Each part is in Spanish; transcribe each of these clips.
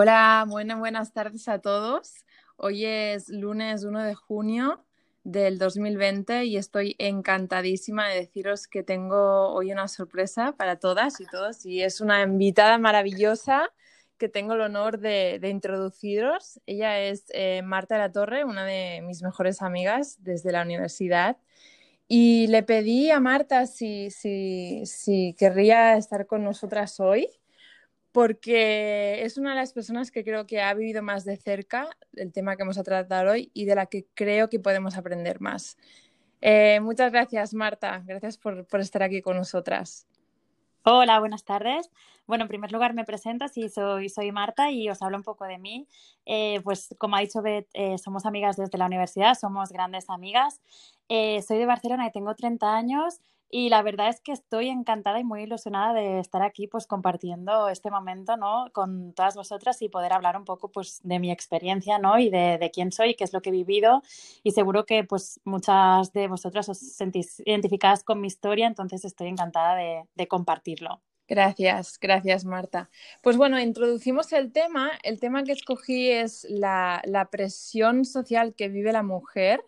Hola, buenas, buenas tardes a todos. Hoy es lunes 1 de junio del 2020 y estoy encantadísima de deciros que tengo hoy una sorpresa para todas y todos y es una invitada maravillosa que tengo el honor de, introduciros. Ella es eh, Marta de la Torre, una de mis mejores amigas desde la universidad. Y le pedí a Marta si, si, si querría estar con nosotras hoy porque es una de las personas que creo que ha vivido más de cerca el tema que vamos a tratar hoy y de la que creo que podemos aprender más. Eh, muchas gracias, Marta. Gracias por, estar aquí con nosotras. Hola, buenas tardes. Bueno, en primer lugar me presento, sí, soy, Marta y os hablo un poco de mí. Eh, pues como ha dicho Beth, eh, somos amigas desde la universidad, somos grandes amigas. soy de Barcelona y tengo 30 años y la verdad es que estoy encantada y muy ilusionada de estar aquí pues compartiendo este momento ¿no? con todas vosotras y poder hablar un poco pues de mi experiencia ¿no? y de, quién soy, qué es lo que he vivido y seguro que pues muchas de vosotras os sentís identificadas con mi historia, entonces estoy encantada de, compartirlo. Gracias, gracias Marta. Pues bueno, introducimos el tema. El tema que escogí es la presión social que vive la mujer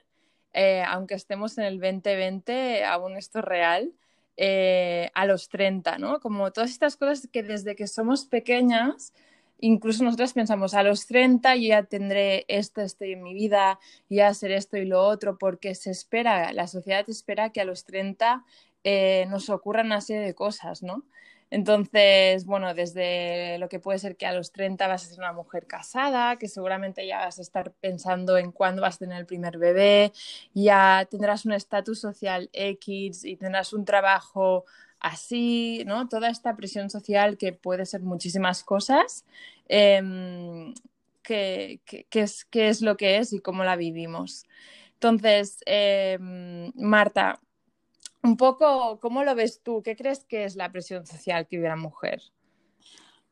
eh, aunque estemos en el 2020, aún esto es real, eh, a los 30, ¿no? Como todas estas cosas que desde que somos pequeñas, incluso nosotras pensamos, a los 30 yo ya tendré esto, esto en mi vida, ya hacer esto y lo otro, porque se espera, la sociedad espera que a los 30 eh, nos ocurran una serie de cosas, ¿no? Entonces, bueno, desde lo que puede ser que a los 30 vas a ser una mujer casada, que seguramente ya vas a estar pensando en cuándo vas a tener el primer bebé, ya tendrás un estatus social X y tendrás un trabajo así, ¿no? Toda esta presión social que puede ser muchísimas cosas, eh, que, es, es, lo que es y cómo la vivimos. Entonces, em, Marta, un poco, ¿cómo lo ves tú? ¿Qué crees que es la presión social que vive la mujer?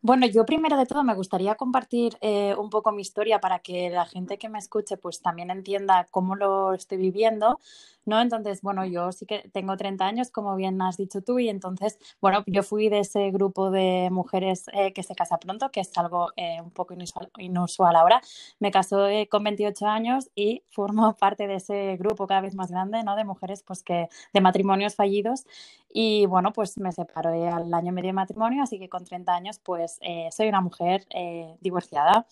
Bueno, yo primero de todo me gustaría compartir eh, un poco mi historia para que la gente que me escuche pues también entienda cómo lo estoy viviendo, ¿no? Entonces, bueno, yo sí que tengo 30 años, como bien has dicho tú, y entonces, bueno, yo fui de ese grupo de mujeres eh, que se casa pronto, que es algo eh, un poco inusual, ahora. Me casó con 28 años y formo parte de ese grupo cada vez más grande, ¿no? De mujeres, pues que, de matrimonios fallidos. Y bueno, pues me separé al año medio de matrimonio, así que con 30 años, pues eh, soy una mujer divorciada.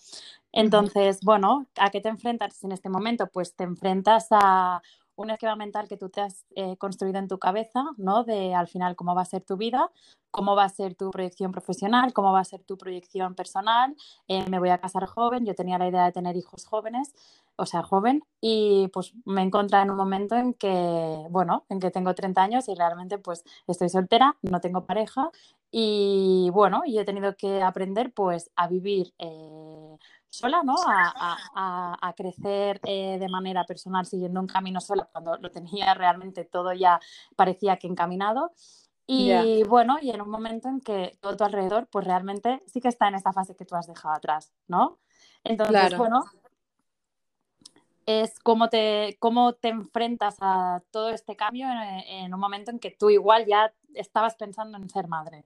Entonces, bueno, ¿a qué te enfrentas en este momento? Pues te enfrentas a un esquema mental que tú te has eh, construido en tu cabeza, ¿no? De al final cómo va a ser tu vida, cómo va a ser tu proyección profesional, cómo va a ser tu proyección personal. Eh, me voy a casar joven, yo tenía la idea de tener hijos jóvenes, o sea, joven, y pues me encontrado en un momento en que, bueno, en que tengo 30 años y realmente pues estoy soltera, no tengo pareja y bueno, y he tenido que aprender pues a vivir. Eh, sola, ¿no? A, crecer eh, de manera personal siguiendo un camino sola cuando lo tenía realmente todo ya parecía que encaminado. Y bueno, y en un momento en que todo tu alrededor, pues realmente sí que está en esta fase que tú has dejado atrás, ¿no? Entonces, bueno, es cómo te, cómo te enfrentas a todo este cambio en un momento en que tú igual ya estabas pensando en ser madre.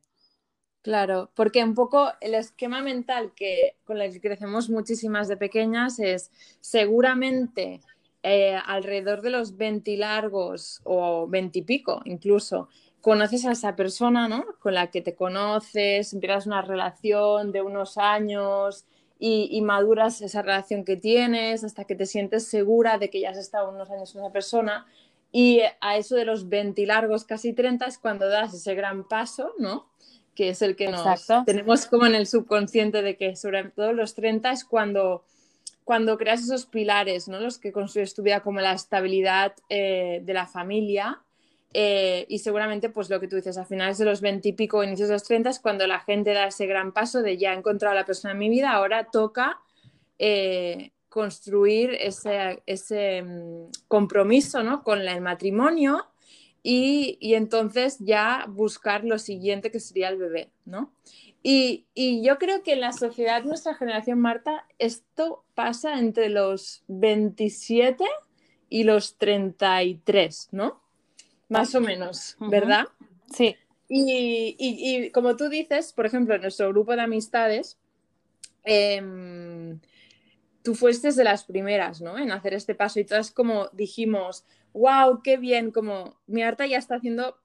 Claro, porque un poco el esquema mental que, con el que crecemos muchísimas de pequeñas es seguramente eh, alrededor de los 20 largos o 20 y pico incluso, conoces a esa persona, ¿no? Con la que te conoces, empiezas una relación de unos años y, y, maduras esa relación que tienes hasta que te sientes segura de que ya has estado unos años con esa persona. Y a eso de los 20 largos, casi 30, es cuando das ese gran paso, ¿no? Que es el que nos tenemos como en el subconsciente de que sobre todo los 30 es cuando, cuando creas esos pilares, ¿no? los que construyes tu vida como la estabilidad eh, de la familia. Eh, y seguramente, pues lo que tú dices, a finales de los 20 y pico, inicios de los 30 es cuando la gente da ese gran paso de ya he encontrado a la persona en mi vida, ahora toca eh, construir ese, ese mm, compromiso ¿no? con el matrimonio y, entonces ya buscar lo siguiente que sería el bebé, ¿no? Y, yo creo que en la sociedad, nuestra generación, Marta, esto pasa entre los 27 y los 33, ¿no? Más o menos, ¿verdad? Sí. Y, y, como tú dices, por ejemplo, en nuestro grupo de amistades, em, tú fuiste de las primeras, ¿no? En hacer este paso y todas como dijimos, wow, qué bien, como mi Arta ya está haciendo,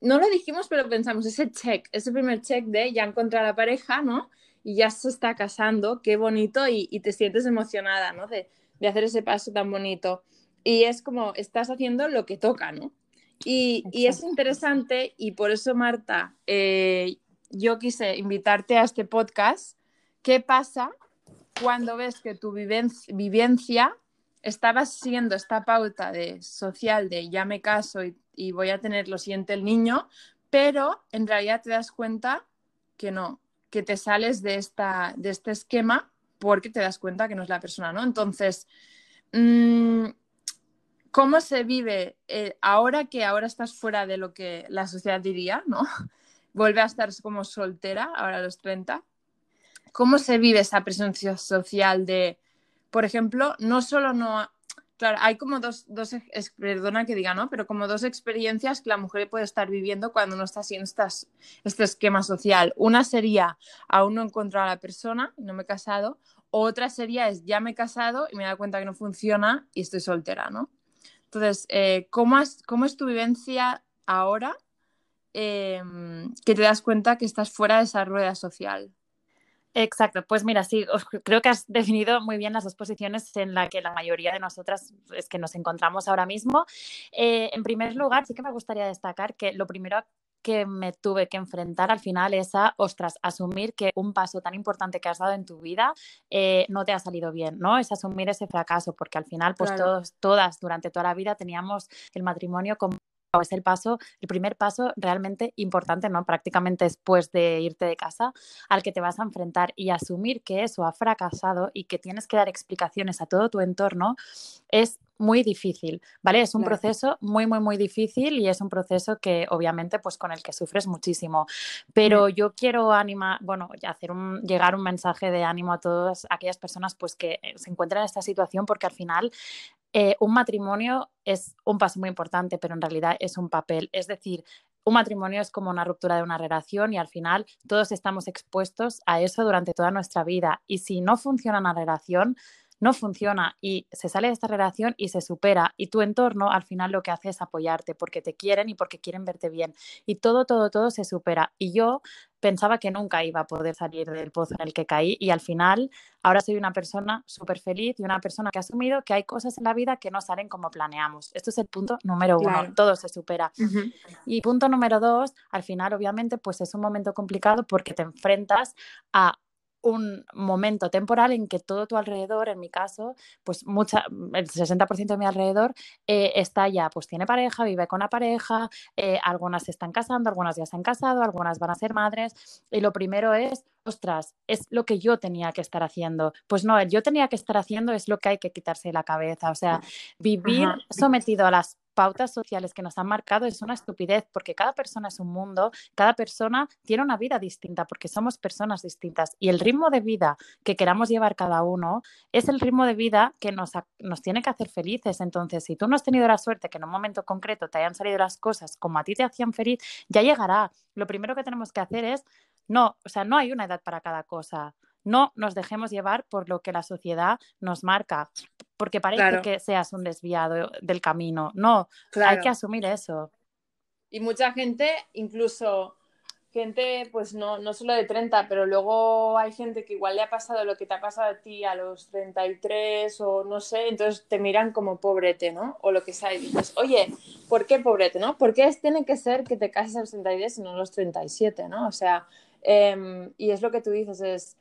no lo dijimos, pero pensamos, ese check, ese primer check de ya encontré a la pareja, ¿no? Y ya se está casando, qué bonito y, te sientes emocionada, ¿no? De, hacer ese paso tan bonito. Y es como, estás haciendo lo que toca, ¿no? Y, es interesante y por eso, Marta, eh, yo quise invitarte a este podcast. ¿Qué pasa cuando ves que tu vivencia estaba siguiendo esta pauta de social de ya me caso y, voy a tener lo siguiente el niño, pero en realidad te das cuenta que no, que te sales de, esta, de este esquema porque te das cuenta que no es la persona, ¿no? Entonces, mm, ¿cómo se vive eh, ahora que ahora estás fuera de lo que la sociedad diría, ¿no? Vuelve a estar como soltera, ahora a los 30. ¿Cómo se vive esa presencia social de, por ejemplo, no solo no... Claro, hay como dos, dos perdona que diga, ¿no? Pero como dos experiencias que la mujer puede estar viviendo cuando no está haciendo estas, este esquema social. Una sería, aún no he encontrado a la persona no me he casado. Otra sería, es ya me he casado y me he dado cuenta que no funciona y estoy soltera, ¿no? Entonces, eh, ¿cómo, es, ¿cómo, es, tu vivencia ahora em, que te das cuenta que estás fuera de esa rueda social? Exacto, pues mira, sí, creo que has definido muy bien las dos posiciones en las que la mayoría de nosotras es que nos encontramos ahora mismo. Eh, en primer lugar, sí que me gustaría destacar que lo primero que me tuve que enfrentar al final es a, ostras, asumir que un paso tan importante que has dado en tu vida eh, no te ha salido bien, ¿no? Es asumir ese fracaso, porque al final, pues todos, todas durante toda la vida teníamos el matrimonio como es el paso, el primer paso realmente importante, ¿no? Prácticamente después de irte de casa, al que te vas a enfrentar y asumir que eso ha fracasado y que tienes que dar explicaciones a todo tu entorno es muy difícil, ¿vale? Es un proceso muy, muy, muy difícil y es un proceso que obviamente pues con el que sufres muchísimo. Pero yo quiero animar, bueno, hacer un, llegar un mensaje de ánimo a todas aquellas personas pues que eh, se encuentran en esta situación porque al final eh, un matrimonio es un paso muy importante, pero en realidad es un papel. Es decir, un matrimonio es como una ruptura de una relación y al final todos estamos expuestos a eso durante toda nuestra vida. Y si no funciona una relación, no funciona y se sale de esta relación y se supera y tu entorno al final lo que hace es apoyarte porque te quieren y porque quieren verte bien y todo, todo, todo se supera. Y yo pensaba que nunca iba a poder salir del pozo en el que caí y al final ahora soy una persona súper feliz y una persona que ha asumido que hay cosas en la vida que no salen como planeamos. Esto es el punto número uno, todo se supera. Y punto número dos, al final obviamente pues es un momento complicado porque te enfrentas a un momento temporal en que todo tu alrededor, en mi caso, pues mucha, el 60% de mi alrededor eh, está ya, pues tiene pareja, vive con la pareja, eh, algunas se están casando, algunas ya se han casado, algunas van a ser madres, y lo primero es, ostras, es lo que yo tenía que estar haciendo. Pues no, el yo tenía que estar haciendo es lo que hay que quitarse de la cabeza, o sea, vivir sometido a las pautas sociales que nos han marcado es una estupidez porque cada persona es un mundo, cada persona tiene una vida distinta porque somos personas distintas y el ritmo de vida que queramos llevar cada uno es el ritmo de vida que nos, nos tiene que hacer felices. Entonces, si tú no has tenido la suerte que en un momento concreto te hayan salido las cosas como a ti te hacían feliz, ya llegará. Lo primero que tenemos que hacer es, no, o sea, no hay una edad para cada cosa no nos dejemos llevar por lo que la sociedad nos marca porque parece que seas un desviado del camino. No, hay que asumir eso. Y mucha gente, incluso gente, pues no, no solo de 30, pero luego hay gente que igual le ha pasado lo que te ha pasado a ti a los 33 o no sé, entonces te miran como pobrete, ¿no? O lo que sea, y dices, oye, ¿por qué pobrete, no? ¿Por qué tiene que ser que te cases a los 33 y no a los 37, ¿no? O sea, em, y es lo que tú dices, es,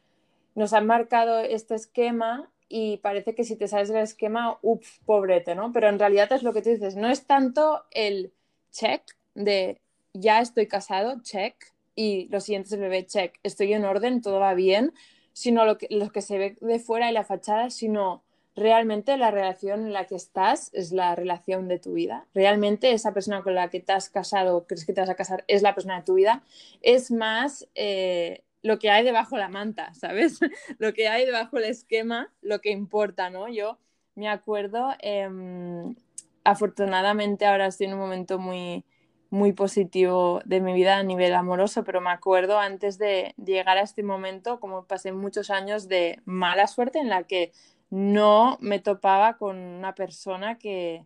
nos han marcado este esquema y parece que si te sales del esquema, uff, pobrete, ¿no? Pero en realidad es lo que tú dices, no es tanto el check de ya estoy casado, check, y lo siguiente es el bebé, check, estoy en orden, todo va bien, sino lo que, que se ve de fuera y la fachada, sino realmente la relación en la que estás es la relación de tu vida. Realmente esa persona con la que te has casado crees que te vas a casar es la persona de tu vida. Es más eh, lo que hay debajo de la manta, ¿sabes? lo que hay debajo del esquema, lo que importa, ¿no? Yo me acuerdo, em, afortunadamente ahora estoy en un momento muy, muy positivo de mi vida a nivel amoroso, pero me acuerdo antes de llegar a este momento, como pasé muchos años de mala suerte en la que no me topaba con una persona que,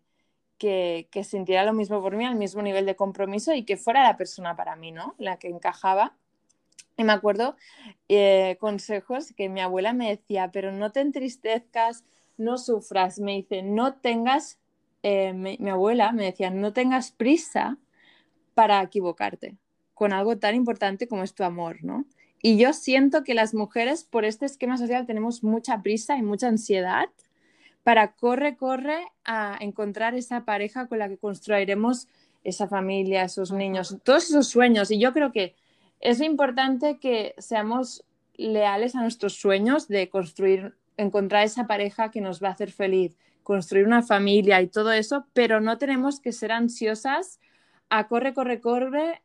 que, sintiera lo mismo por mí, al mismo nivel de compromiso y que fuera la persona para mí, ¿no? La que encajaba. Y me acuerdo eh, consejos que mi abuela me decía, pero no te entristezcas, no sufras. Me dice, no tengas, eh, mi, abuela me decía, no tengas prisa para equivocarte con algo tan importante como es tu amor, ¿no? Y yo siento que las mujeres por este esquema social tenemos mucha prisa y mucha ansiedad para corre, corre a encontrar esa pareja con la que construiremos esa familia, esos niños, todos esos sueños. Y yo creo que es importante que seamos leales a nuestros sueños de construir, encontrar esa pareja que nos va a hacer feliz, construir una familia y todo eso, pero no tenemos que ser ansiosas a corre, corre, corre,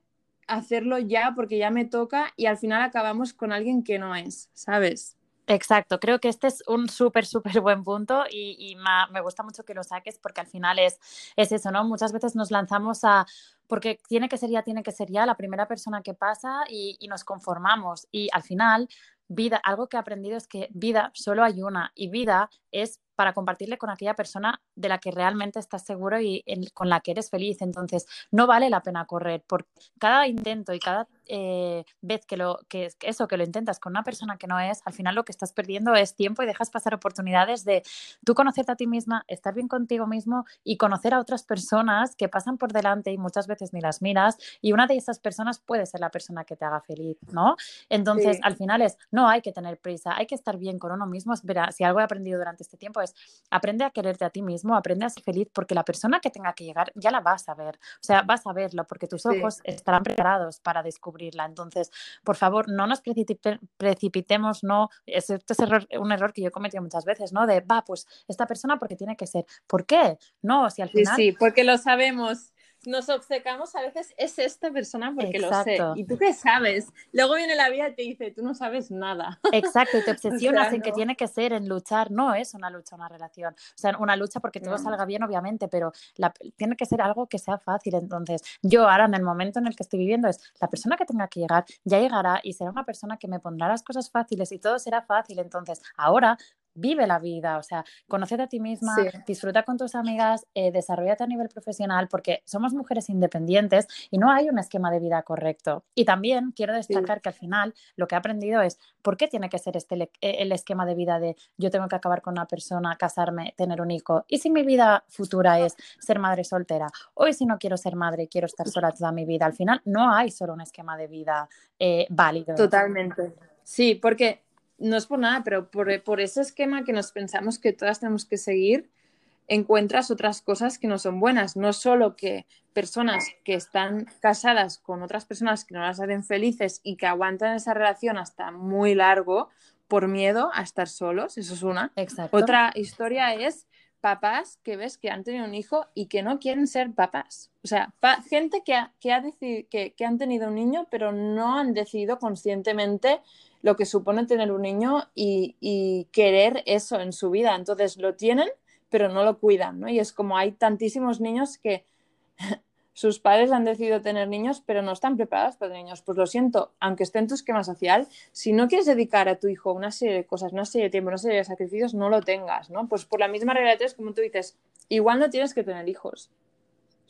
hacerlo ya porque ya me toca y al final acabamos con alguien que no es, ¿sabes? Exacto, creo que este es un súper, súper buen punto y, me gusta mucho que lo saques porque al final es, es eso, ¿no? Muchas veces nos lanzamos a, porque tiene que ser ya, tiene que ser ya la primera persona que pasa y, y nos conformamos y al final vida, algo que he aprendido es que vida solo hay una y vida es para compartirle con aquella persona de la que realmente estás seguro y con la que eres feliz. Entonces, no vale la pena correr porque cada intento y cada eh, vez que lo que eso que lo intentas con una persona que no es, al final lo que estás perdiendo es tiempo y dejas pasar oportunidades de tú conocerte a ti misma, estar bien contigo mismo y conocer a otras personas que pasan por delante y muchas veces ni las miras y una de esas personas puede ser la persona que te haga feliz, ¿no? Entonces, al final es no hay que tener prisa, hay que estar bien con uno mismo. Verá, si algo he aprendido durante este tiempo es aprende a quererte a ti mismo, aprende a ser feliz porque la persona que tenga que llegar ya la vas a ver, o sea, vas a verlo porque tus ojos estarán preparados para descubrir entonces, por favor, no nos precipitemos, no, este es un error que yo he cometido muchas veces, ¿no? De, va, pues esta persona porque tiene que ser. ¿Por qué? No, si al final... Sí, sí, porque lo sabemos nos obcecamos a veces, es esta persona porque lo sé. ¿Y tú qué sabes? Luego viene la vida y te dice, tú no sabes nada. Exacto, y te obsesionas en que tiene que ser, en luchar. No es una lucha, una relación. O sea, una lucha porque todo salga bien, obviamente, pero tiene que ser algo que sea fácil. Entonces, yo ahora en el momento en el que estoy viviendo es, la persona que tenga que llegar ya llegará y será una persona que me pondrá las cosas fáciles y todo será fácil. Entonces, ahora vive la vida, o sea, conócete a ti misma, disfruta con tus amigas, eh, desarrollate a nivel profesional, porque somos mujeres independientes y no hay un esquema de vida correcto. Y también quiero destacar que al final lo que he aprendido es por qué tiene que ser este e, el esquema de vida de yo tengo que acabar con una persona, casarme, tener un hijo. Y si mi vida futura es ser madre soltera, o si no quiero ser madre quiero estar sola toda mi vida, al final no hay solo un esquema de vida eh, válido. Totalmente. Sí, porque no es por nada, pero por, ese esquema que nos pensamos que todas tenemos que seguir, encuentras otras cosas que no son buenas. No solo que personas que están casadas con otras personas que no las hacen felices y que aguantan esa relación hasta muy largo por miedo a estar solos, eso es una. Otra historia es papás que ves que han tenido un hijo y que no quieren ser papás. O sea, gente que, ha, que, que han tenido un niño pero no han decidido conscientemente lo que supone tener un niño y, querer eso en su vida. Entonces lo tienen, pero no lo cuidan, ¿no? Y es como hay tantísimos niños que sus padres han decidido tener niños, pero no están preparados para niños. Pues lo siento, aunque esté en tu esquema social, si no quieres dedicar a tu hijo una serie de cosas, una serie de tiempo, una serie de sacrificios, no lo tengas, ¿no? Pues por la misma regla de tres, como tú dices, igual no tienes que tener hijos.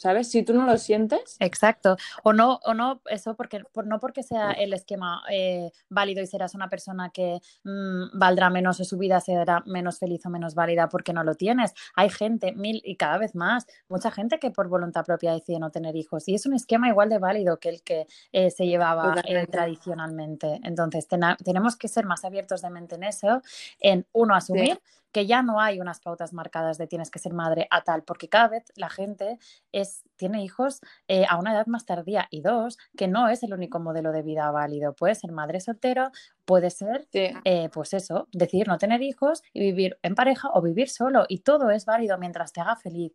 ¿Sabes? Si tú no lo sientes. Exacto. O no, o no, eso porque, por, no porque sea el esquema eh, válido y serás una persona que mm, valdrá menos o su vida será menos feliz o menos válida porque no lo tienes. Hay gente, mil y cada vez más, mucha gente que por voluntad propia decide no tener hijos. Y es un esquema igual de válido que el que eh, se llevaba eh, tradicionalmente. Entonces, tenemos que ser más abiertos de mente en eso, en uno, asumir que ya no hay unas pautas marcadas de tienes que ser madre a tal, porque cada vez la gente es, tiene hijos eh, a una edad más tardía. Y dos, que no es el único modelo de vida válido. Puede ser madre soltero, puede ser, eh, pues eso, decidir no tener hijos y vivir en pareja o vivir solo. Y todo es válido mientras te haga feliz.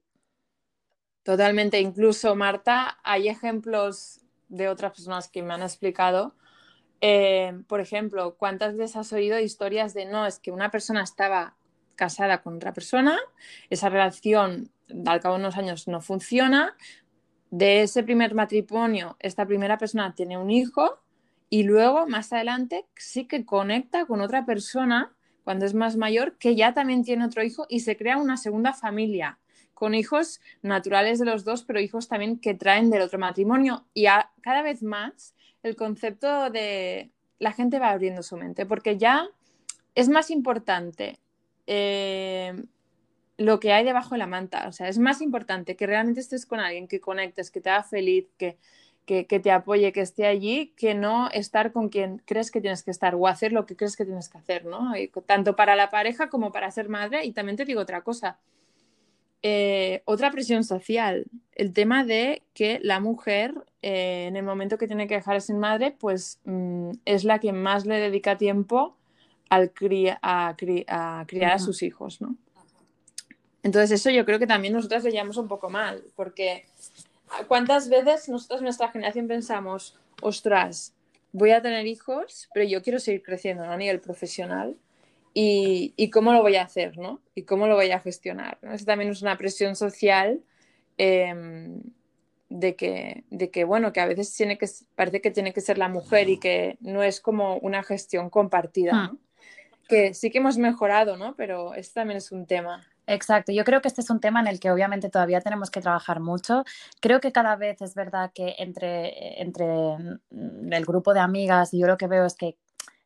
Totalmente, incluso Marta, hay ejemplos de otras personas que me han explicado. Eh, por ejemplo, ¿cuántas veces has oído historias de no, es que una persona estaba casada con otra persona, esa relación al cabo de unos años no funciona, de ese primer matrimonio, esta primera persona tiene un hijo y luego más adelante sí que conecta con otra persona cuando es más mayor que ya también tiene otro hijo y se crea una segunda familia con hijos naturales de los dos, pero hijos también que traen del otro matrimonio. Y cada vez más el concepto de la gente va abriendo su mente, porque ya es más importante eh, lo que hay debajo de la manta. O sea, es más importante que realmente estés con alguien, que conectes, que te haga feliz, que, que, te apoye, que esté allí, que no estar con quien crees que tienes que estar o hacer lo que crees que tienes que hacer, ¿no? tanto para la pareja como para ser madre. Y también te digo otra cosa, eh, otra presión social, el tema de que la mujer eh, en el momento que tiene que dejar de ser madre, pues mm, es la que más le dedica tiempo al a, criar a sus hijos, ¿no? Entonces eso yo creo que también nosotras le un poco mal, porque ¿cuántas veces nosotros en nuestra generación pensamos, ostras, voy a tener hijos, pero yo quiero seguir creciendo a nivel profesional? y, cómo lo voy a hacer, ¿no? Y cómo lo voy a gestionar. ¿no? Eso también es una presión social em, de, que, de que, bueno, que a veces tiene que, parece que tiene que ser la mujer y que no es como una gestión compartida, ¿no? Que sí que hemos mejorado, ¿no? Pero este también es un tema. Exacto, yo creo que este es un tema en el que obviamente todavía tenemos que trabajar mucho. Creo que cada vez es verdad que entre, entre mm, el grupo de amigas, yo lo que veo es que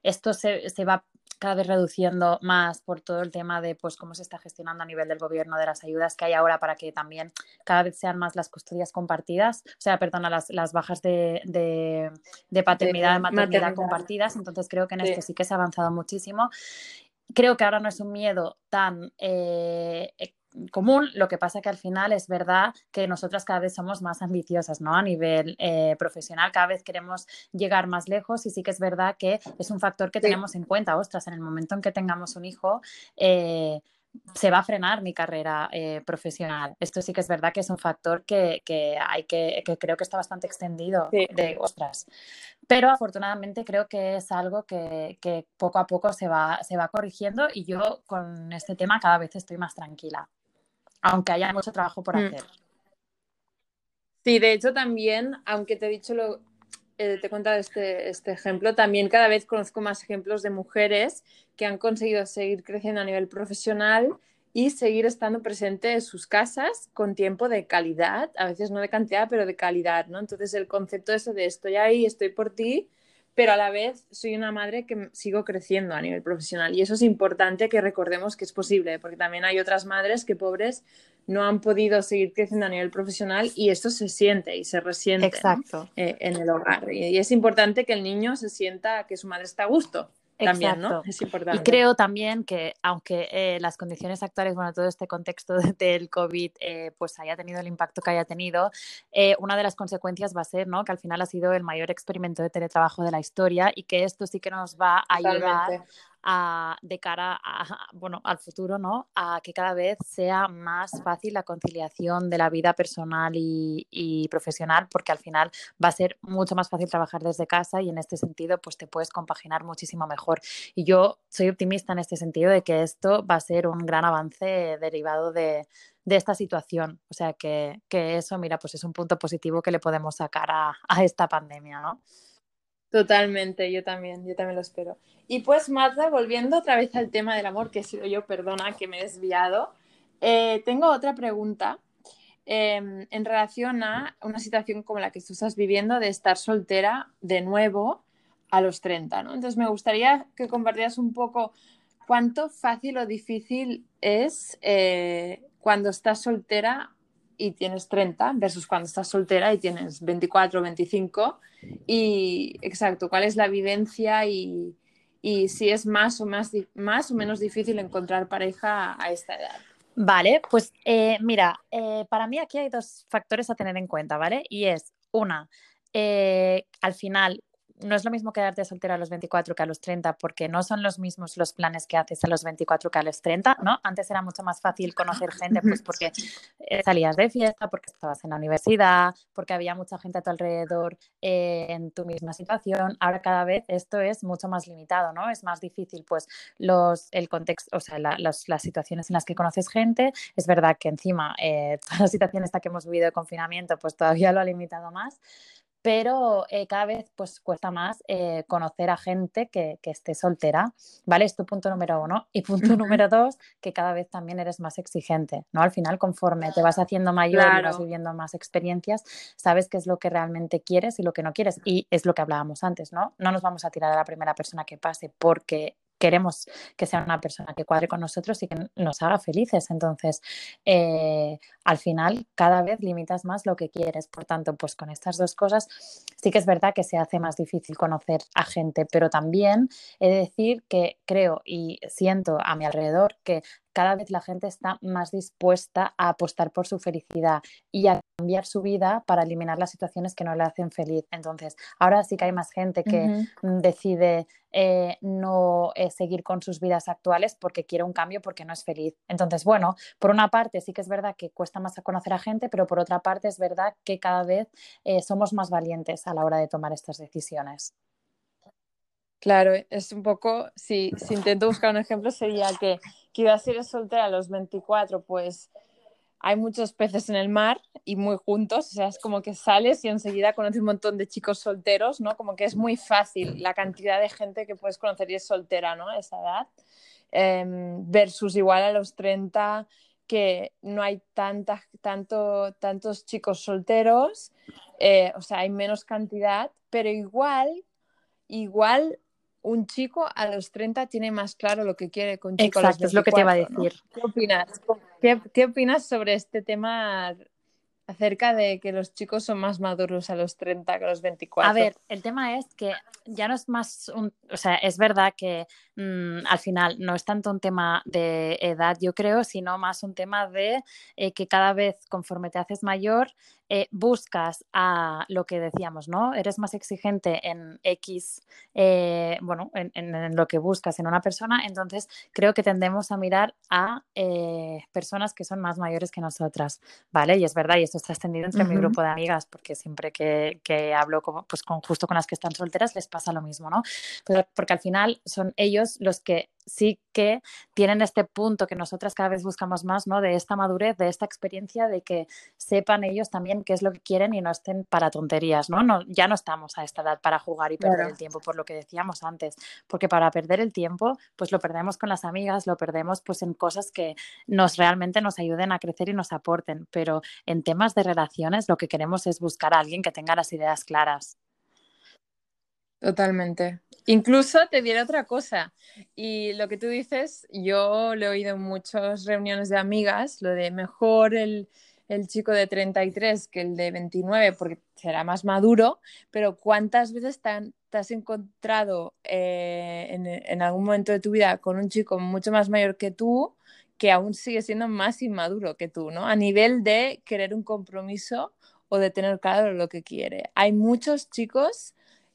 esto se, se va cada vez reduciendo más por todo el tema de pues cómo se está gestionando a nivel del gobierno de las ayudas que hay ahora para que también cada vez sean más las custodias compartidas, o sea, perdona, las, las bajas de, de, paternidad y maternidad, compartidas. Entonces creo que en esto sí que se ha avanzado muchísimo creo que ahora no es un miedo tan eh, común, lo que pasa que al final es verdad que nosotras cada vez somos más ambiciosas, ¿no? A nivel eh, profesional, cada vez queremos llegar más lejos y sí que es verdad que es un factor que tenemos en cuenta, ostras, en el momento en que tengamos un hijo, eh, se va a frenar mi carrera eh, profesional. Esto sí que es verdad que es un factor que, hay que, que creo que está bastante extendido de ostras. Pero afortunadamente creo que es algo que, que, poco a poco se va, se va corrigiendo y yo con este tema cada vez estoy más tranquila aunque haya mucho trabajo por mm. hacer. Sí, de hecho también, aunque te he dicho lo, eh, te he contado este, este ejemplo, también cada vez conozco más ejemplos de mujeres que han conseguido seguir creciendo a nivel profesional y seguir estando presente en sus casas con tiempo de calidad, a veces no de cantidad, pero de calidad, ¿no? Entonces el concepto de estoy ahí, estoy por ti, pero a la vez soy una madre que sigo creciendo a nivel profesional y eso es importante que recordemos que es posible, porque también hay otras madres que pobres no han podido seguir creciendo a nivel profesional y esto se siente y se resiente eh, en el hogar. Y, es importante que el niño se sienta que su madre está a gusto también, ¿no? Es importante. Y creo también que, aunque eh, las condiciones actuales, bueno, todo este contexto del COVID, eh, pues haya tenido el impacto que haya tenido, una de las consecuencias va a ser, ¿no? Que al final ha sido el mayor experimento de teletrabajo de la historia y que esto sí que nos va a ayudar de cara a, bueno, al futuro, ¿no? A que cada vez sea más fácil la conciliación de la vida personal y, profesional, porque al final va a ser mucho más fácil trabajar desde casa y en este sentido, pues te puedes compaginar muchísimo mejor. Y yo soy optimista en este sentido de que esto va a ser un gran avance derivado de, esta situación. O sea que, eso, mira, pues es un punto positivo que le podemos sacar a, a esta pandemia, ¿no? Totalmente, yo también, yo también lo espero. Y pues, Marta, volviendo otra vez al tema del amor, que he sido yo, perdona que me he desviado, eh, tengo otra pregunta em, en relación a una situación como la que tú estás viviendo de estar soltera de nuevo a los 30, ¿no? Entonces, me gustaría que compartieras un poco cuánto fácil o difícil es eh, cuando estás soltera y tienes 30 versus cuando estás soltera y tienes 24 o 25. Y exacto, cuál es la vivencia y, si es más o, más, más o menos difícil encontrar pareja a esta edad. Vale, pues eh, mira, eh, para mí aquí hay dos factores a tener en cuenta, ¿vale? Y es una, eh, al final no es lo mismo quedarte soltera a los 24 que a los 30, porque no son los mismos los planes que haces a los 24 que a los 30, ¿no? Antes era mucho más fácil conocer gente, pues porque eh, salías de fiesta, porque estabas en la universidad, porque había mucha gente a tu alrededor eh, en tu misma situación. Ahora cada vez esto es mucho más limitado, ¿no? Es más difícil, pues, los, el contexto, o sea, las situaciones en las que conoces gente. Es verdad que encima eh, toda la situación esta que hemos vivido de confinamiento, pues todavía lo ha limitado más pero eh, cada vez pues cuesta más eh, conocer a gente que, esté soltera, ¿vale? Es tu punto número uno. Y punto número dos, que cada vez también eres más exigente, ¿no? Al final, conforme te vas haciendo mayor y vas viviendo más experiencias, sabes qué es lo que realmente quieres y lo que no quieres. Y es lo que hablábamos antes, ¿no? No nos vamos a tirar a la primera persona que pase porque queremos que sea una persona que cuadre con nosotros y que nos haga felices. Entonces, eh, al final, cada vez limitas más lo que quieres. Por tanto, pues con estas dos cosas, sí que es verdad que se hace más difícil conocer a gente, pero también he de decir que creo y siento a mi alrededor que cada vez la gente está más dispuesta a apostar por su felicidad y a cambiar su vida para eliminar las situaciones que no le hacen feliz. Entonces, ahora sí que hay más gente que decide eh, no eh, seguir con sus vidas actuales porque quiere un cambio, porque no es feliz. Entonces, bueno, por una parte sí que es verdad que cuesta más conocer a gente, pero por otra parte es verdad que cada vez eh, somos más valientes a la hora de tomar estas decisiones. Claro, es un poco, si, si intento buscar un ejemplo, sería que, que iba a soltera a los 24, pues hay muchos peces en el mar y muy juntos, o sea, es como que sales y enseguida conoces un montón de chicos solteros, ¿no? Como que es muy fácil la cantidad de gente que puedes conocer y es soltera, ¿no? A esa edad. Em, versus igual a los 30 que no hay tanta, tanto, tantos chicos solteros, eh, o sea, hay menos cantidad, pero igual, igual un chico a los 30 tiene más claro lo que quiere con chico Exacto, es lo que te iba a decir. ¿Qué opinas? ¿Qué, ¿Qué, opinas sobre este tema acerca de que los chicos son más maduros a los 30 que a los 24? A ver, el tema es que ya no es más un, o sea, es verdad que mm, al final no es tanto un tema de edad, yo creo, sino más un tema de eh, que cada vez conforme te haces mayor, eh, buscas a lo que decíamos, ¿no? Eres más exigente en X, eh, bueno, en, lo que buscas en una persona, entonces creo que tendemos a mirar a personas que son más mayores que nosotras, ¿vale? Y es verdad, y esto está extendido entre mi grupo de amigas, porque siempre que, que hablo pues con, justo con las que están solteras les pasa lo mismo, ¿no? porque al final son ellos los que sí que tienen este punto que nosotras cada vez buscamos más, ¿no? De esta madurez, de esta experiencia, de que sepan ellos también qué es lo que quieren y no estén para tonterías, ¿no? no ya no estamos a esta edad para jugar y perder el tiempo, por lo que decíamos antes, porque para perder el tiempo, pues lo perdemos con las amigas, lo perdemos pues en cosas que nos realmente nos ayuden a crecer y nos aporten, pero en temas de relaciones lo que queremos es buscar a alguien que tenga las ideas claras. Totalmente. Incluso te diré otra cosa. Y lo que tú dices, yo lo he oído en muchas reuniones de amigas, lo de mejor el, el chico de 33 que el de 29 porque será más maduro, pero ¿cuántas veces te, has encontrado eh, en, en, algún momento de tu vida con un chico mucho más mayor que tú que aún sigue siendo más inmaduro que tú, ¿no? A nivel de querer un compromiso o de tener claro lo que quiere. Hay muchos chicos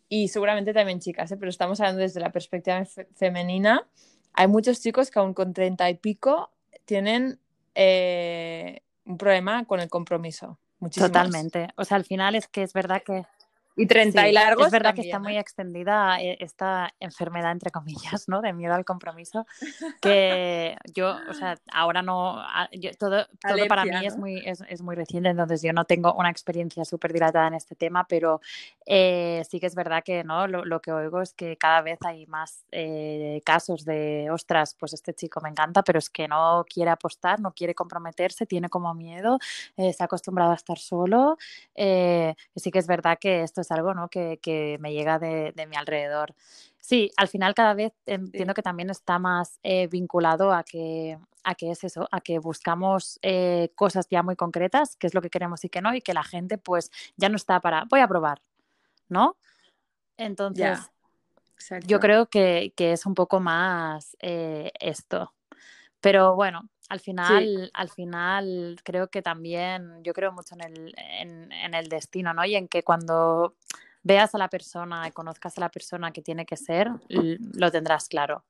y seguramente también chicas, ¿eh? pero estamos hablando desde la perspectiva femenina. Hay muchos chicos que aún con treinta y pico tienen eh, un problema con el compromiso. Totalmente. O sea, al final es que es verdad que y 30 y largos. Es verdad que está muy ¿eh? extendida eh, esta enfermedad, entre comillas, ¿no? De miedo al compromiso, que yo, o sea, ahora no, ah, todo, todo para mí es, muy, es, es, muy reciente, entonces yo no tengo una experiencia súper dilatada en este tema, pero eh, sí que es verdad que, ¿no? Lo, lo, que oigo es que cada vez hay más casos de, ostras, pues este chico me encanta, pero es que no quiere apostar, no quiere comprometerse, tiene como miedo, se ha acostumbrado a estar solo, sí que es verdad que esto es algo ¿no? que, que me llega de, de, mi alrededor. Sí, al final cada vez entiendo que también está más eh, vinculado a que, a que es eso, a que buscamos eh, cosas ya muy concretas, qué es lo que queremos y qué no, y que la gente pues ya no está para, voy a probar, ¿no? Entonces, yo creo que, que, es un poco más eh, esto. Pero bueno, al final, al final creo que también, yo creo mucho en el, en, el destino, ¿no? Y en que cuando veas a la persona y conozcas a la persona que tiene que ser, lo tendrás claro.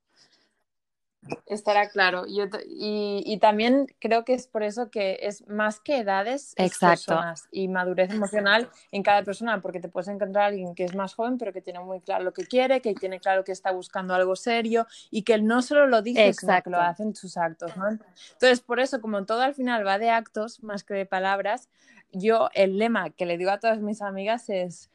Estará claro. y, también creo que es por eso que es más que edades, personas y madurez emocional en cada persona, porque te puedes encontrar a alguien que es más joven, pero que tiene muy claro lo que quiere, que tiene claro que está buscando algo serio y que no solo lo dice, sino que lo hace en sus actos. Entonces, por eso, como todo al final va de actos más que de palabras, yo el lema que le digo a todas mis amigas es.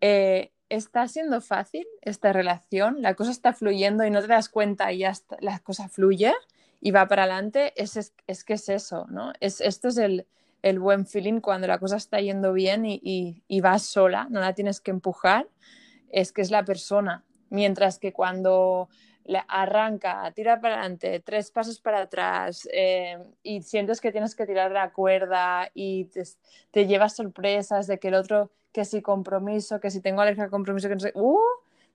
Eh, está siendo fácil esta relación, la cosa está fluyendo y no te das cuenta y ya la cosa fluye y va para adelante, es, es, que es eso, ¿no? Es, esto es el, el, buen feeling cuando la cosa está yendo bien y, y, y, vas sola, no la tienes que empujar, es que es la persona. Mientras que cuando arranca, tira para adelante, tres pasos para atrás eh, y sientes que tienes que tirar la cuerda y te llevas sorpresas de que el otro que si compromiso, que si tengo alergia a compromiso, que no sé, uh,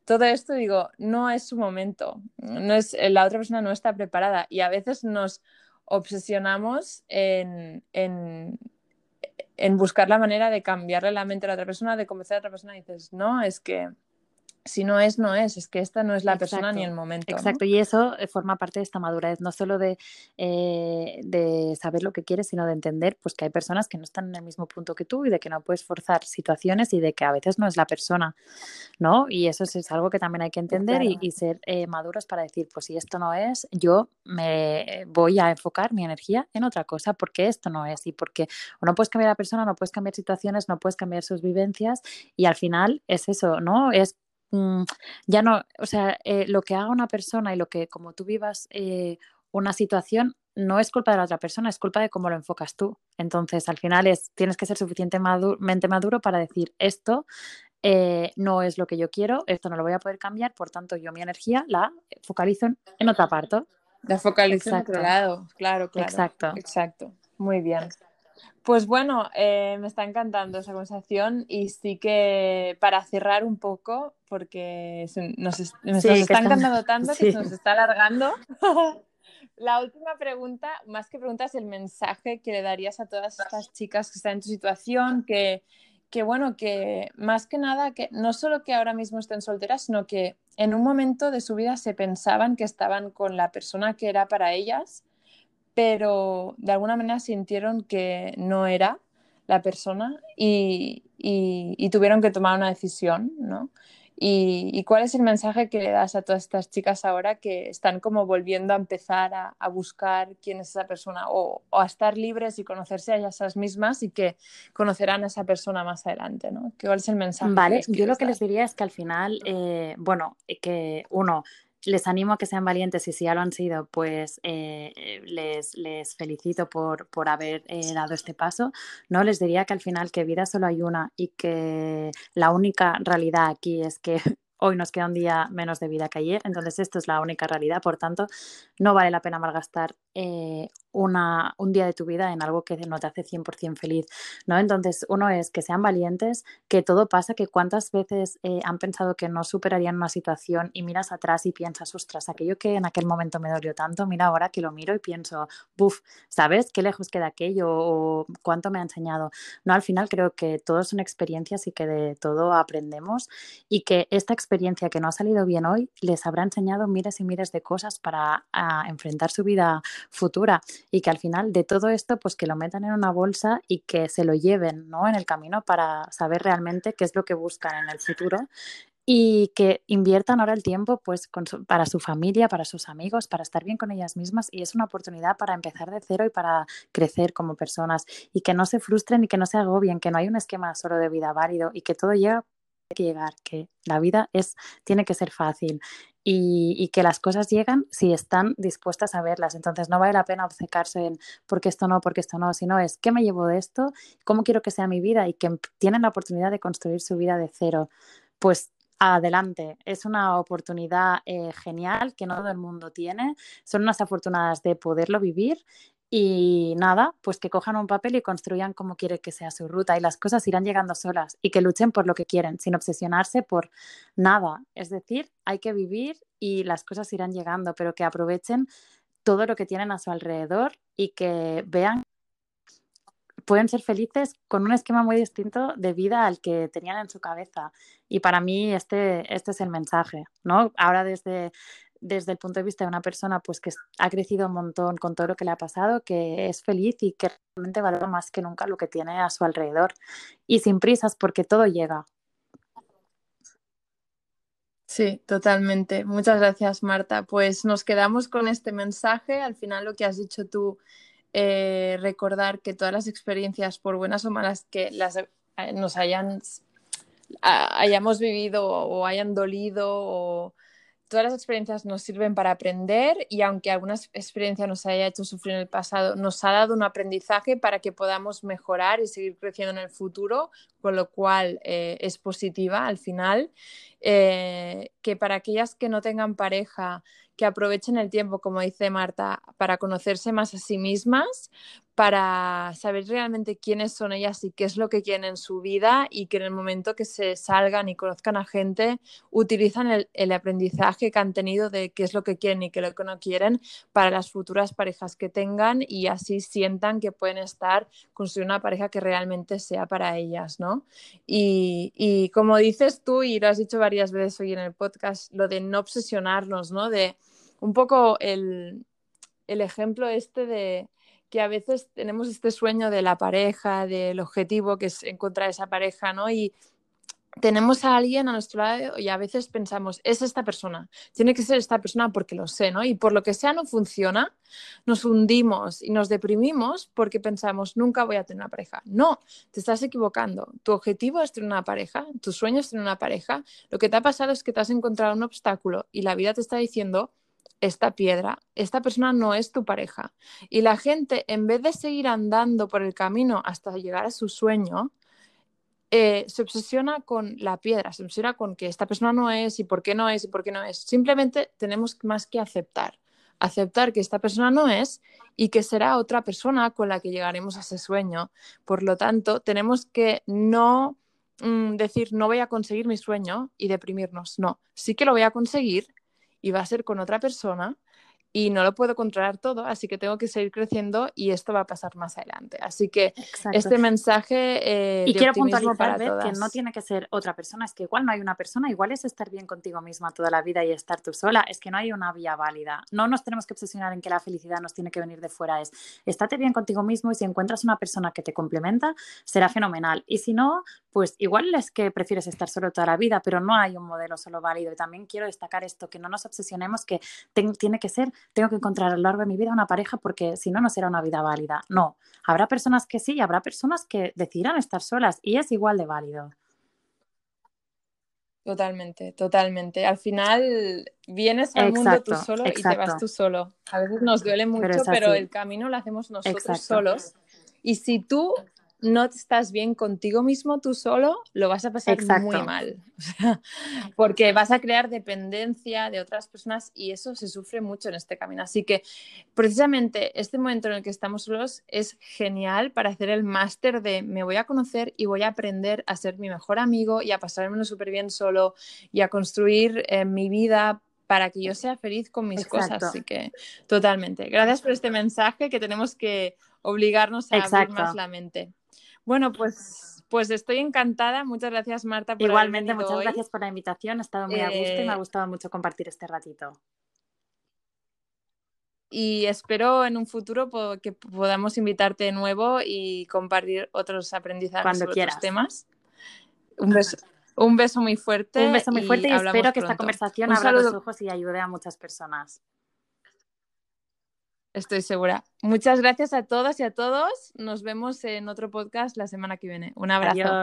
todo esto digo, no es su momento, no es, la otra persona no está preparada y a veces nos obsesionamos en, en, en buscar la manera de cambiarle la mente a la otra persona, de convencer a la otra persona y dices, no, es que si no es, no es, es que esta no es la persona ni el momento. Exacto, y eso eh, forma parte de esta madurez, no solo de, eh, de, saber lo que quieres, sino de entender pues, que hay personas que no están en el mismo punto que tú y de que no puedes forzar situaciones y de que a veces no es la persona, ¿no? Y eso es, algo que también hay que entender y, ser eh, maduros para decir, pues si esto no es, yo me voy a enfocar mi energía en otra cosa porque esto no es y porque no puedes cambiar a la persona, no puedes cambiar situaciones, no puedes cambiar sus vivencias y al final es eso, ¿no? Es Mm, ya no, o sea, eh, lo que haga una persona y lo que como tú vivas eh, una situación no es culpa de la otra persona, es culpa de cómo lo enfocas tú. Entonces, al final es, tienes que ser suficientemente maduro para decir esto eh, no es lo que yo quiero, esto no lo voy a poder cambiar, por tanto, yo mi energía la focalizo en, otra parte. La focalizo en otro lado, claro, claro. Exacto. Exacto. Muy bien. Pues bueno, eh, me está encantando esa conversación y sí que para cerrar un poco, porque nos, está encantando tanto que se nos está alargando. La última pregunta, más que pregunta, es el mensaje que le darías a todas estas chicas que están en tu situación, que, que bueno, que más que nada, que no solo que ahora mismo estén solteras, sino que en un momento de su vida se pensaban que estaban con la persona que era para ellas pero de alguna manera sintieron que no era la persona y, tuvieron que tomar una decisión, ¿no? Y, cuál es el mensaje que le das a todas estas chicas ahora que están como volviendo a empezar a, buscar quién es esa persona o, a estar libres y conocerse a ellas mismas y que conocerán a esa persona más adelante, ¿no? ¿Cuál es el mensaje? Vale, yo lo que les diría es que al final, eh, bueno, que uno, les animo a que sean valientes y si ya lo han sido, pues eh, eh, les, les, felicito por, por haber eh, dado este paso. No les diría que al final que vida solo hay una y que la única realidad aquí es que hoy nos queda un día menos de vida que ayer, entonces esto es la única realidad, por tanto, no vale la pena malgastar eh, un día de tu vida en algo que no te hace 100% feliz, ¿no? Entonces, uno es que sean valientes, que todo pasa, que cuántas veces eh, han pensado que no superarían una situación y miras atrás y piensas, ostras, aquello que en aquel momento me dolió tanto, mira ahora que lo miro y pienso, buf, ¿sabes? Qué lejos queda aquello o cuánto me ha enseñado. No, al final creo que todo son experiencias y que de todo aprendemos y que esta experiencia que no ha salido bien hoy les habrá enseñado miles y miles de cosas para ah, enfrentar su vida futura y que al final de todo esto pues que lo metan en una bolsa y que se lo lleven ¿no? en el camino para saber realmente qué es lo que buscan en el futuro y que inviertan ahora el tiempo pues para su familia, para sus amigos, para estar bien con ellas mismas y es una oportunidad para empezar de cero y para crecer como personas y que no se frustren y que no se agobien, que no hay un esquema solo de vida válido y que todo llega que llegar, que la vida es, tiene que ser fácil y, que las cosas llegan si están dispuestas a verlas. Entonces no vale la pena obcecarse en porque esto no, porque esto no, sino es qué me llevo de esto, cómo quiero que sea mi vida y que tienen la oportunidad de construir su vida de cero. Pues adelante. Es una oportunidad eh, genial que no todo el mundo tiene. Son unas afortunadas de poderlo vivir y nada, pues que cojan un papel y construyan como quiere que sea su ruta y las cosas irán llegando solas y que luchen por lo que quieren, sin obsesionarse por nada. Es decir, hay que vivir y las cosas irán llegando, pero que aprovechen todo lo que tienen a su alrededor y que vean pueden ser felices con un esquema muy distinto de vida al que tenían en su cabeza. Y para mí este, este es el mensaje, ¿no? Ahora desde, desde el punto de vista de una persona pues que ha crecido un montón con todo lo que le ha pasado, que es feliz y que realmente valora más que nunca lo que tiene a su alrededor. Y sin prisas porque todo llega. Sí, totalmente. Muchas gracias, Marta. Pues nos quedamos con este mensaje. Al final lo que has dicho tú, eh, recordar que todas las experiencias, por buenas o malas que las, eh, nos hayan hayamos vivido o hayan dolido todas las experiencias nos sirven para aprender y aunque alguna experiencia nos haya hecho sufrir en el pasado, nos ha dado un aprendizaje para que podamos mejorar y seguir creciendo en el futuro, con lo cual eh, es positiva al final. Eh, que para aquellas que no tengan pareja, que aprovechen el tiempo, como dice Marta, para conocerse más a sí mismas, para saber realmente quiénes son ellas y qué es lo que quieren en su vida y que en el momento que se salgan y conozcan a gente, utilizan el, aprendizaje que han tenido de qué es lo que quieren y qué es lo que no quieren para las futuras parejas que tengan y así sientan que pueden estar construyendo una pareja que realmente sea para ellas, ¿no? Y, y como dices tú y lo has dicho varias veces hoy en el podcast, lo de no obsesionarnos, ¿no? De un poco el, el ejemplo este de que a veces tenemos este sueño de la pareja, del objetivo que es encontrar esa pareja, ¿no? Y tenemos a alguien a nuestro lado y a veces pensamos, es esta persona, tiene que ser esta persona porque lo sé, ¿no? Y por lo que sea no funciona, nos hundimos y nos deprimimos porque pensamos, nunca voy a tener una pareja. No, te estás equivocando. Tu objetivo es tener una pareja, tu sueño es tener una pareja. Lo que te ha pasado es que te has encontrado un obstáculo y la vida te está diciendo, esta piedra, esta persona no es tu pareja. Y la gente, en vez de seguir andando por el camino hasta llegar a su sueño, eh, se obsesiona con la piedra, se obsesiona con que esta persona no es y por qué no es y por qué no es. Simplemente tenemos más que aceptar. Aceptar que esta persona no es y que será otra persona con la que llegaremos a ese sueño. Por lo tanto, tenemos que no mm, decir no voy a conseguir mi sueño y deprimirnos. No, sí que lo voy a conseguir y va a ser con otra persona y no lo puedo controlar todo, así que tengo que seguir creciendo y esto va a pasar más adelante. Así que este mensaje... Eh, y quiero puntualizar que no tiene que ser otra persona, es que igual no hay una persona, igual es estar bien contigo misma toda la vida y estar tú sola, es que no hay una vía válida. No nos tenemos que obsesionar en que la felicidad nos tiene que venir de fuera, es estate bien contigo mismo y si encuentras una persona que te complementa, será fenomenal. Y si no, pues igual es que prefieres estar solo toda la vida, pero no hay un modelo solo válido. Y también quiero destacar esto, que no nos obsesionemos que tiene que ser tengo que encontrar a lo largo de mi vida una pareja porque si no, no será una vida válida. No, habrá personas que sí y habrá personas que decidirán estar solas y es igual de válido. Totalmente, totalmente. Al final vienes al mundo tú solo y te vas tú solo. A veces nos duele mucho, pero, el camino lo hacemos nosotros solos. Y si tú no estás bien contigo mismo tú solo, lo vas a pasar muy mal. porque vas a crear dependencia de otras personas y eso se sufre mucho en este camino. Así que precisamente este momento en el que estamos solos es genial para hacer el máster de me voy a conocer y voy a aprender a ser mi mejor amigo y a pasármelo súper bien solo y a construir eh, mi vida para que yo sea feliz con mis cosas. Así que totalmente. Gracias por este mensaje que tenemos que obligarnos a abrir más la mente. Bueno, pues, pues estoy encantada. Muchas gracias, Marta. Por Igualmente, muchas gracias por la invitación. Ha estado muy a gusto y me ha eh, gustado mucho compartir este ratito. Y espero en un futuro que podamos invitarte de nuevo y compartir otros aprendizajes Cuando sobre quieras. temas. Un beso, un beso muy fuerte. Un beso muy fuerte y, espero que esta conversación abra los ojos y ayude a muchas personas. Estoy segura. Muchas gracias a todas y a todos. Nos vemos en otro podcast la semana que viene. Un abrazo.